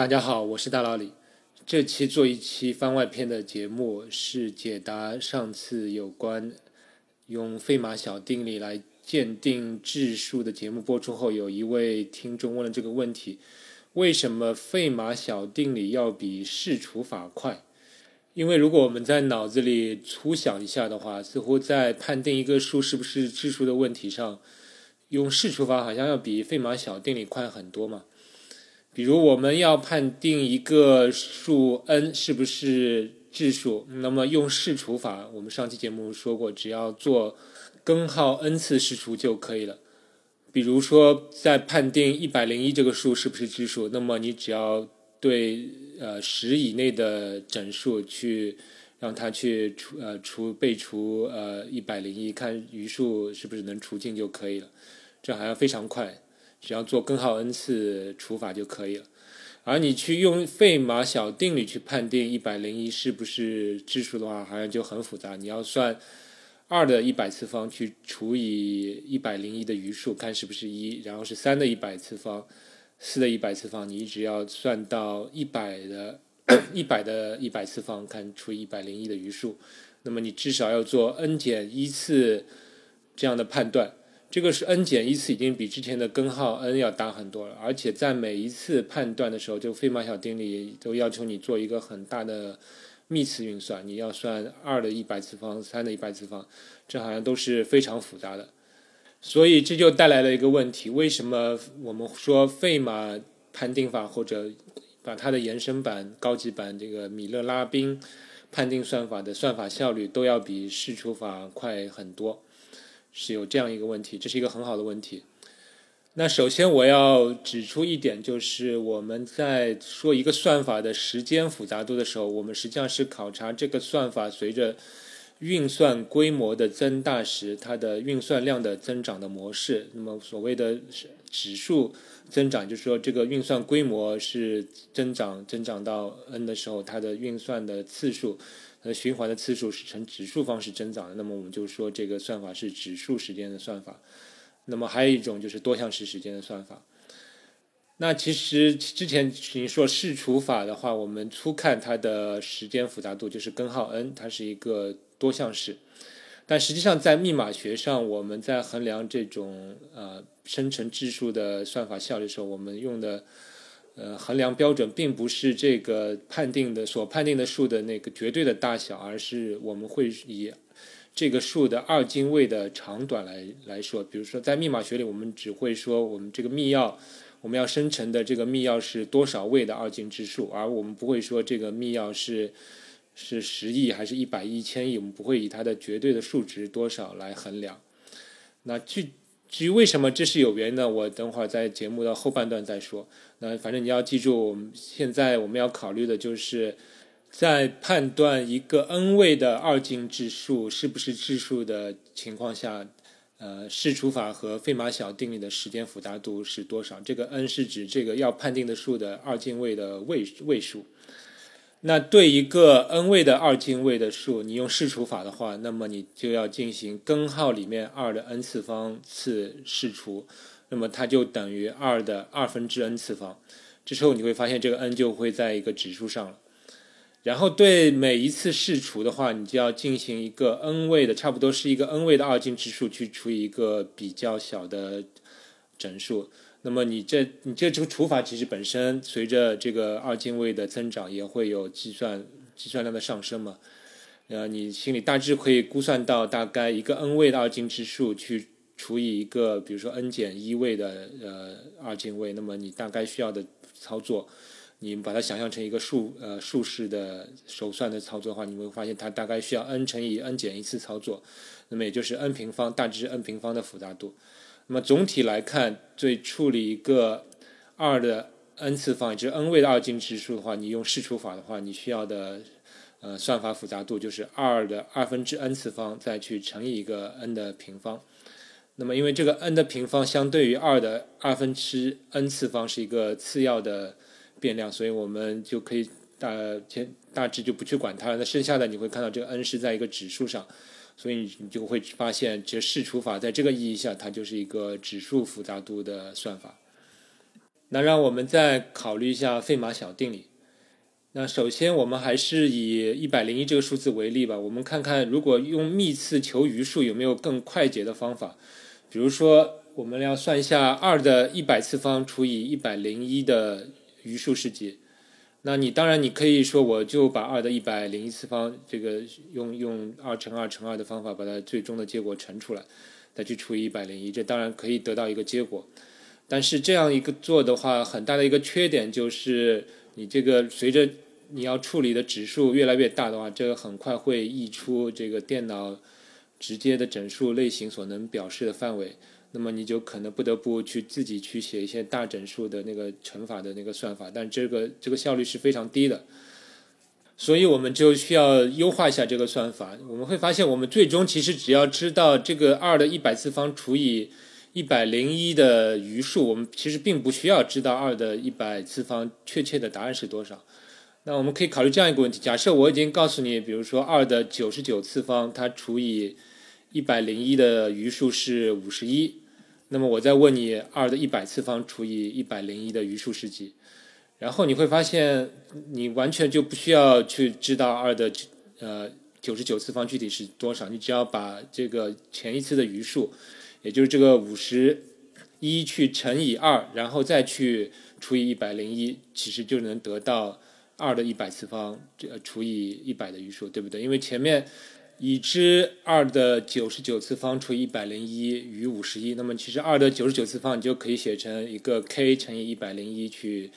大家好，我是大老李。这期做一期番外篇的节目，是解答上次有关用费马小定理来鉴定质数的节目播出后，有一位听众问了这个问题：为什么费马小定理要比试除法快？因为如果我们在脑子里粗想一下的话，似乎在判定一个数是不是质数的问题上，用试除法好像要比费马小定理快很多嘛。比如我们要判定一个数 n 是不是质数，那么用试除法，我们上期节目说过，只要做根号 n 次试除就可以了。比如说，在判定一百零一这个数是不是质数，那么你只要对呃十以内的整数去让它去除呃除被除呃一百零一，看余数是不是能除尽就可以了。这好像非常快。只要做根号 n 次除法就可以了，而你去用费马小定理去判定一百零一是不是质数的话，好像就很复杂。你要算二的一百次方去除以一百零一的余数，看是不是一，然后是三的一百次方、四的一百次方，你一直要算到一百的 一百的一百次方，看除以一百零一的余数。那么你至少要做 n 减一次这样的判断。这个是 n 减一次，已经比之前的根号 n 要大很多了，而且在每一次判断的时候，就费马小定理都要求你做一个很大的幂次运算，你要算二的一百次方、三的一百次方，这好像都是非常复杂的。所以这就带来了一个问题：为什么我们说费马判定法或者把它的延伸版、高级版这个米勒拉宾判定算法的算法效率都要比试除法快很多？是有这样一个问题，这是一个很好的问题。那首先我要指出一点，就是我们在说一个算法的时间复杂度的时候，我们实际上是考察这个算法随着运算规模的增大时，它的运算量的增长的模式。那么所谓的指数增长，就是说这个运算规模是增长增长到 n 的时候，它的运算的次数。呃，循环的次数是呈指数方式增长的，那么我们就说这个算法是指数时间的算法。那么还有一种就是多项式时间的算法。那其实之前你说视除法的话，我们初看它的时间复杂度就是根号 n，它是一个多项式。但实际上在密码学上，我们在衡量这种呃生成质数的算法效率的时候，我们用的。呃，衡量标准并不是这个判定的所判定的数的那个绝对的大小，而是我们会以这个数的二进位的长短来来说。比如说，在密码学里，我们只会说我们这个密钥，我们要生成的这个密钥是多少位的二进制数，而我们不会说这个密钥是是十亿还是一百亿、一千亿，我们不会以它的绝对的数值多少来衡量。那具至于为什么这是有缘呢？我等会儿在节目的后半段再说。那反正你要记住，我们现在我们要考虑的就是，在判断一个 n 位的二进制数是不是质数的情况下，呃，试除法和费马小定理的时间复杂度是多少？这个 n 是指这个要判定的数的二进位的位位数。那对一个 n 位的二进位的数，你用试除法的话，那么你就要进行根号里面二的 n 次方次试除，那么它就等于二的二分之 n 次方。这时候你会发现这个 n 就会在一个指数上了。然后对每一次试除的话，你就要进行一个 n 位的，差不多是一个 n 位的二进制数去除以一个比较小的整数。那么你这你这这个除法其实本身随着这个二进位的增长也会有计算计算量的上升嘛，呃，你心里大致可以估算到大概一个 n 位的二进制数去除以一个比如说 n 减一位的呃二进位，那么你大概需要的操作，你把它想象成一个数呃数式的手算的操作的话，你会发现它大概需要 n 乘以 n 减一次操作，那么也就是 n 平方大致 n 平方的复杂度。那么总体来看，对处理一个二的 n 次方，也就是 n 位的二进制数的话，你用试除法的话，你需要的呃算法复杂度就是二的二分之 n 次方再去乘以一个 n 的平方。那么因为这个 n 的平方相对于二的二分之 n 次方是一个次要的变量，所以我们就可以大先大致就不去管它了。那剩下的你会看到这个 n 是在一个指数上。所以你就会发现，这视除法在这个意义下，它就是一个指数复杂度的算法。那让我们再考虑一下费马小定理。那首先，我们还是以一百零一这个数字为例吧。我们看看，如果用幂次求余数，有没有更快捷的方法？比如说，我们要算一下二的一百次方除以一百零一的余数是几？那你当然你可以说，我就把二的一百零一次方这个用用二乘二乘二的方法，把它最终的结果乘出来，再去除以一百零一，这当然可以得到一个结果。但是这样一个做的话，很大的一个缺点就是。你这个随着你要处理的指数越来越大的话，这个很快会溢出这个电脑直接的整数类型所能表示的范围，那么你就可能不得不去自己去写一些大整数的那个乘法的那个算法，但这个这个效率是非常低的，所以我们就需要优化一下这个算法。我们会发现，我们最终其实只要知道这个二的一百次方除以。一百零一的余数，我们其实并不需要知道二的一百次方确切的答案是多少。那我们可以考虑这样一个问题：假设我已经告诉你，比如说二的九十九次方，它除以一百零一的余数是五十一，那么我再问你二的一百次方除以一百零一的余数是几？然后你会发现，你完全就不需要去知道二的呃九十九次方具体是多少，你只要把这个前一次的余数。也就是这个五十一去乘以二，然后再去除以一百零一，其实就能得到二的一百次方，这除以一百的余数，对不对？因为前面已知二的九十九次方除以一百零一余五十一，那么其实二的九十九次方你就可以写成一个 k 乘以一百零一去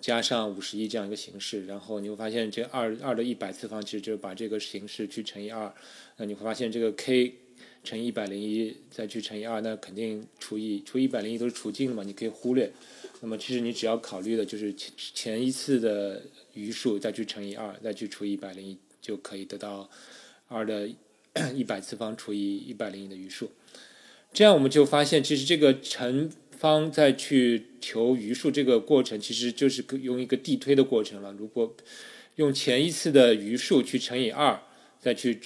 加上五十一这样一个形式，然后你会发现这二二的一百次方其实就是把这个形式去乘以二，那你会发现这个 k。乘一百零一，再去乘以二，那肯定除以除一百零一都是除尽的嘛，你可以忽略。那么其实你只要考虑的就是前前一次的余数，再去乘以二，再去除以一百零一，就可以得到二的 一百次方除以一百零一的余数。这样我们就发现，其实这个乘方再去求余数这个过程，其实就是用一个递推的过程了。如果用前一次的余数去乘以二，再去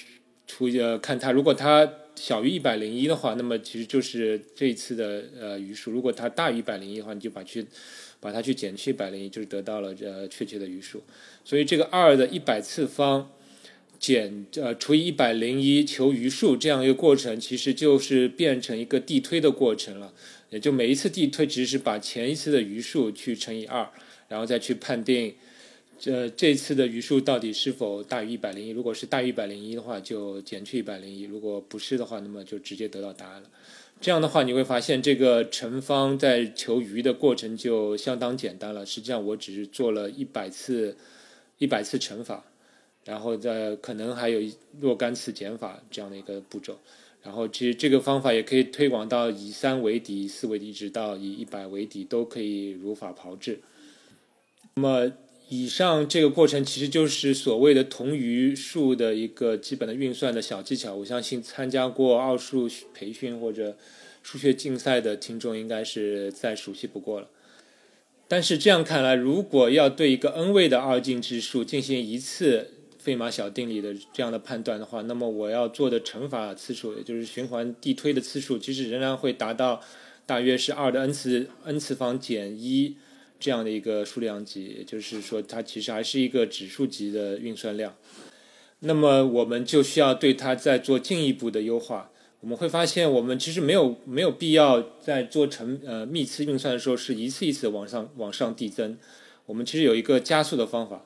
除呃看它，如果它小于一百零一的话，那么其实就是这一次的呃余数。如果它大于一百零一的话，你就把去把它去减去一百零一，就是得到了呃确切的余数。所以这个二的一百次方减呃除以一百零一求余数这样一个过程，其实就是变成一个递推的过程了。也就每一次递推，其实是把前一次的余数去乘以二，然后再去判定。这这次的余数到底是否大于一百零一？如果是大于一百零一的话，就减去一百零一；如果不是的话，那么就直接得到答案了。这样的话，你会发现这个乘方在求余的过程就相当简单了。实际上，我只是做了一百次一百次乘法，然后再可能还有若干次减法这样的一个步骤。然后，其实这个方法也可以推广到以三为底、四为底，一直到以一百为底，都可以如法炮制。那么。以上这个过程其实就是所谓的同余数的一个基本的运算的小技巧。我相信参加过奥数培训或者数学竞赛的听众应该是再熟悉不过了。但是这样看来，如果要对一个 n 位的二进制数进行一次费马小定理的这样的判断的话，那么我要做的乘法次数，也就是循环递推的次数，其实仍然会达到大约是二的 n 次 n 次方减一。这样的一个数量级，也就是说，它其实还是一个指数级的运算量。那么，我们就需要对它再做进一步的优化。我们会发现，我们其实没有没有必要在做成呃幂次运算的时候，是一次一次往上往上递增。我们其实有一个加速的方法。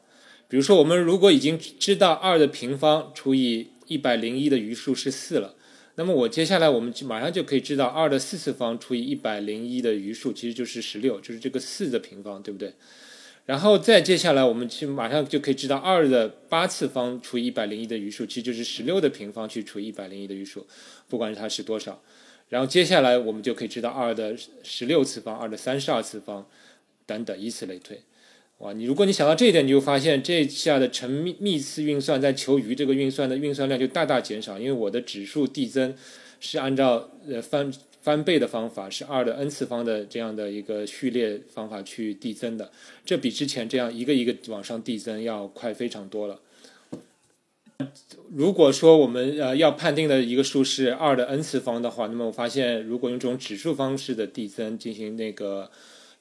比如说，我们如果已经知道二的平方除以一百零一的余数是四了。那么我接下来我们就马上就可以知道二的四次方除以一百零一的余数其实就是十六，就是这个四的平方，对不对？然后再接下来我们去马上就可以知道二的八次方除以一百零一的余数其实就是十六的平方去除以一百零一的余数，不管它是多少。然后接下来我们就可以知道二的十六次方、二的三十二次方等等，以此类推。哇，你如果你想到这一点，你就发现这下的乘幂幂次运算在求余这个运算的运算量就大大减少，因为我的指数递增是按照呃翻翻倍的方法，是二的 n 次方的这样的一个序列方法去递增的，这比之前这样一个一个往上递增要快非常多了。如果说我们呃要判定的一个数是二的 n 次方的话，那么我发现如果用这种指数方式的递增进行那个。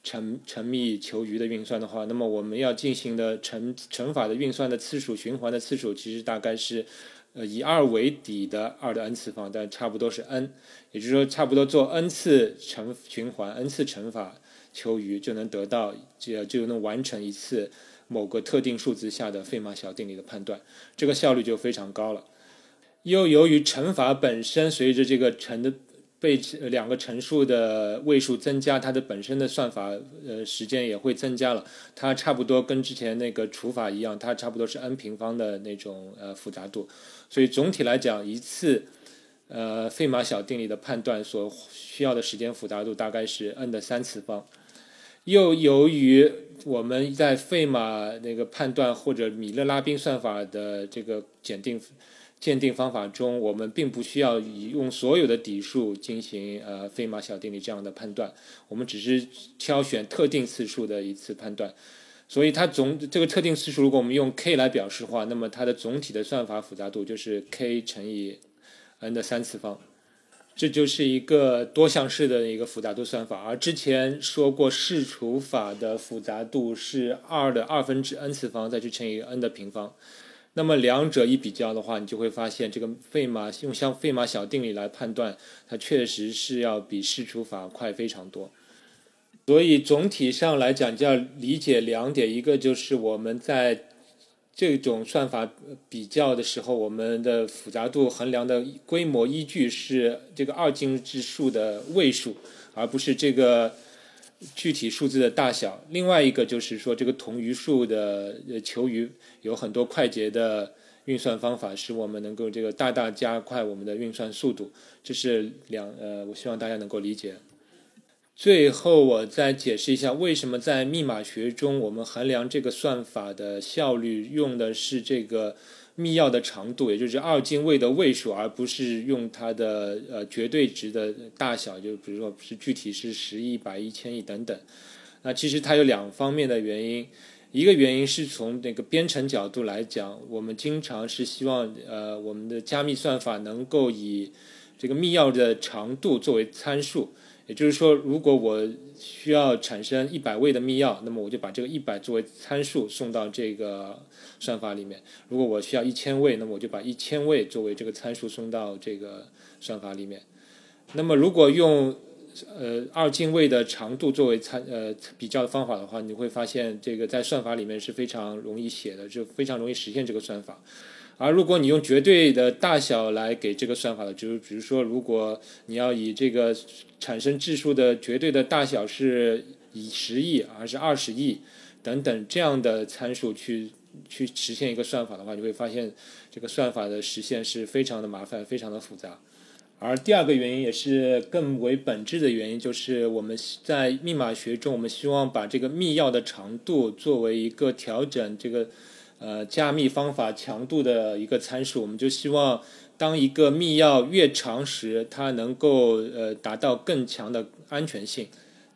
乘乘幂求余的运算的话，那么我们要进行的乘乘法的运算的次数循环的次数，其实大概是呃以二为底的二的 n 次方，但差不多是 n，也就是说差不多做 n 次乘循环 n 次乘法求余就能得到就就能完成一次某个特定数字下的费马小定理的判断，这个效率就非常高了。又由于乘法本身随着这个乘的被两个乘数的位数增加，它的本身的算法呃时间也会增加了。它差不多跟之前那个除法一样，它差不多是 n 平方的那种呃复杂度。所以总体来讲，一次呃费马小定理的判断所需要的时间复杂度大概是 n 的三次方。又由于我们在费马那个判断或者米勒拉宾算法的这个检定。鉴定方法中，我们并不需要以用所有的底数进行呃费马小定理这样的判断，我们只是挑选特定次数的一次判断。所以它总这个特定次数，如果我们用 k 来表示的话，那么它的总体的算法复杂度就是 k 乘以 n 的三次方。这就是一个多项式的一个复杂度算法。而之前说过视除法的复杂度是二的二分之 n 次方再去乘以 n 的平方。那么两者一比较的话，你就会发现这个费马用像费马小定理来判断，它确实是要比试除法快非常多。所以总体上来讲，就要理解两点：一个就是我们在这种算法比较的时候，我们的复杂度衡量的规模依据是这个二进制数的位数，而不是这个。具体数字的大小，另外一个就是说，这个同余数的求余有很多快捷的运算方法，使我们能够这个大大加快我们的运算速度。这是两呃，我希望大家能够理解。最后，我再解释一下，为什么在密码学中，我们衡量这个算法的效率用的是这个。密钥的长度，也就是二进位的位数，而不是用它的呃绝对值的大小，就比如说是具体是十亿、百亿、千亿等等。那其实它有两方面的原因，一个原因是从那个编程角度来讲，我们经常是希望呃我们的加密算法能够以这个密钥的长度作为参数。也就是说，如果我需要产生一百位的密钥，那么我就把这个一百作为参数送到这个算法里面；如果我需要一千位，那么我就把一千位作为这个参数送到这个算法里面。那么，如果用呃二进位的长度作为参呃比较的方法的话，你会发现这个在算法里面是非常容易写的，就非常容易实现这个算法。而如果你用绝对的大小来给这个算法的，就是比如说，如果你要以这个产生质数的绝对的大小是以十亿还是二十亿等等这样的参数去去实现一个算法的话，你会发现这个算法的实现是非常的麻烦，非常的复杂。而第二个原因也是更为本质的原因，就是我们在密码学中，我们希望把这个密钥的长度作为一个调整这个。呃，加密方法强度的一个参数，我们就希望当一个密钥越长时，它能够呃达到更强的安全性，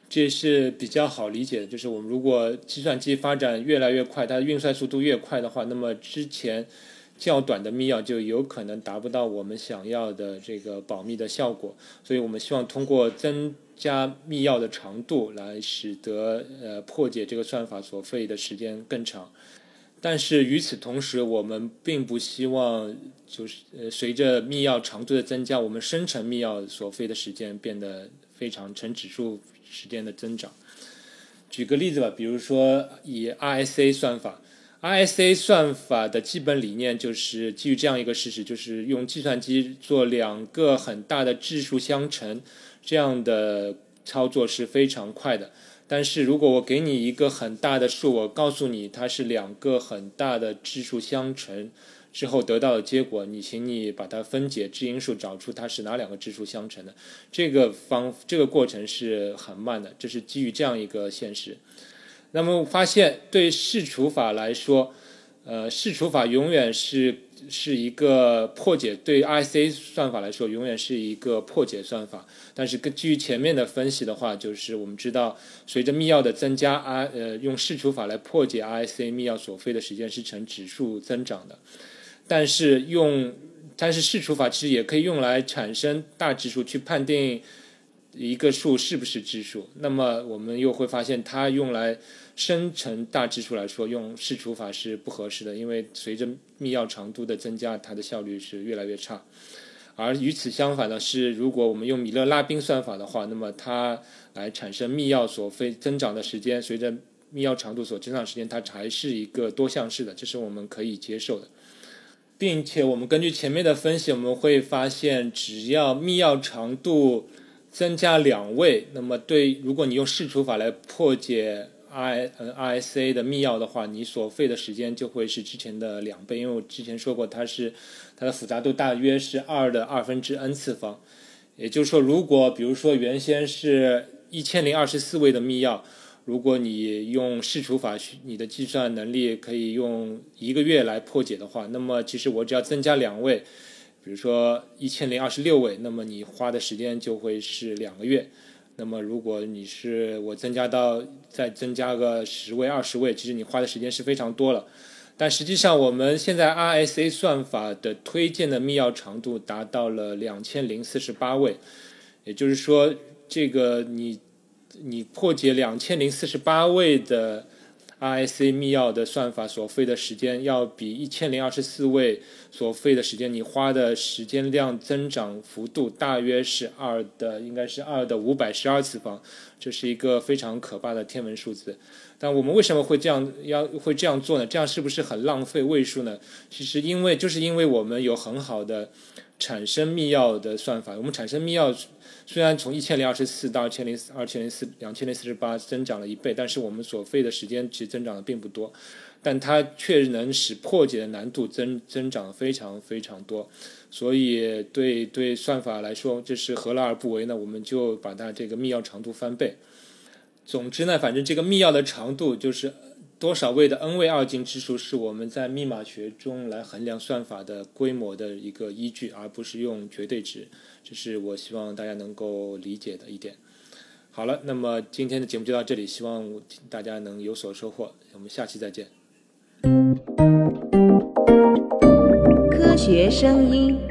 这是比较好理解的。就是我们如果计算机发展越来越快，它的运算速度越快的话，那么之前较短的密钥就有可能达不到我们想要的这个保密的效果。所以我们希望通过增加密钥的长度来使得呃破解这个算法所费的时间更长。但是与此同时，我们并不希望就是呃随着密钥长度的增加，我们生成密钥所费的时间变得非常呈指数时间的增长。举个例子吧，比如说以 RSA 算法，RSA 算法的基本理念就是基于这样一个事实，就是用计算机做两个很大的质数相乘，这样的操作是非常快的。但是如果我给你一个很大的数，我告诉你它是两个很大的质数相乘之后得到的结果，你请你把它分解质因数，找出它是哪两个质数相乘的。这个方这个过程是很慢的，这是基于这样一个现实。那么发现对试除法来说，呃，试除法永远是。是一个破解，对 IC 算法来说，永远是一个破解算法。但是根基于前面的分析的话，就是我们知道，随着密钥的增加啊呃用试除法来破解 IC 密钥所费的时间是呈指数增长的。但是用，但是试除法其实也可以用来产生大指数去判定一个数是不是质数。那么我们又会发现，它用来生成大质数来说，用试除法是不合适的，因为随着密钥长度的增加，它的效率是越来越差。而与此相反的是，如果我们用米勒拉宾算法的话，那么它来产生密钥所非增长的时间，随着密钥长度所增长时间，它还是一个多项式的，这是我们可以接受的。并且我们根据前面的分析，我们会发现，只要密钥长度增加两位，那么对，如果你用视除法来破解 I 呃 RSA 的密钥的话，你所费的时间就会是之前的两倍，因为我之前说过，它是它的复杂度大约是二的二分之 n 次方，也就是说，如果比如说原先是一千零二十四位的密钥。如果你用视除法，你的计算能力可以用一个月来破解的话，那么其实我只要增加两位，比如说一千零二十六位，那么你花的时间就会是两个月。那么如果你是我增加到再增加个十位、二十位，其实你花的时间是非常多了。但实际上，我们现在 RSA 算法的推荐的密钥长度达到了两千零四十八位，也就是说，这个你。你破解两千零四十八位的 R I C 密钥的算法所费的时间，要比一千零二十四位所费的时间，你花的时间量增长幅度大约是二的，应该是二的五百十二次方，这是一个非常可怕的天文数字。但我们为什么会这样要会这样做呢？这样是不是很浪费位数呢？其实因为就是因为我们有很好的产生密钥的算法，我们产生密钥。虽然从一千零二十四到二千零二千零四两千零四十八增长了一倍，但是我们所费的时间其实增长的并不多，但它确能使破解的难度增增长非常非常多，所以对对算法来说这是何乐而不为呢？我们就把它这个密钥长度翻倍。总之呢，反正这个密钥的长度就是多少位的 n 位二进制数，是我们在密码学中来衡量算法的规模的一个依据，而不是用绝对值。这是我希望大家能够理解的一点。好了，那么今天的节目就到这里，希望大家能有所收获。我们下期再见。科学声音。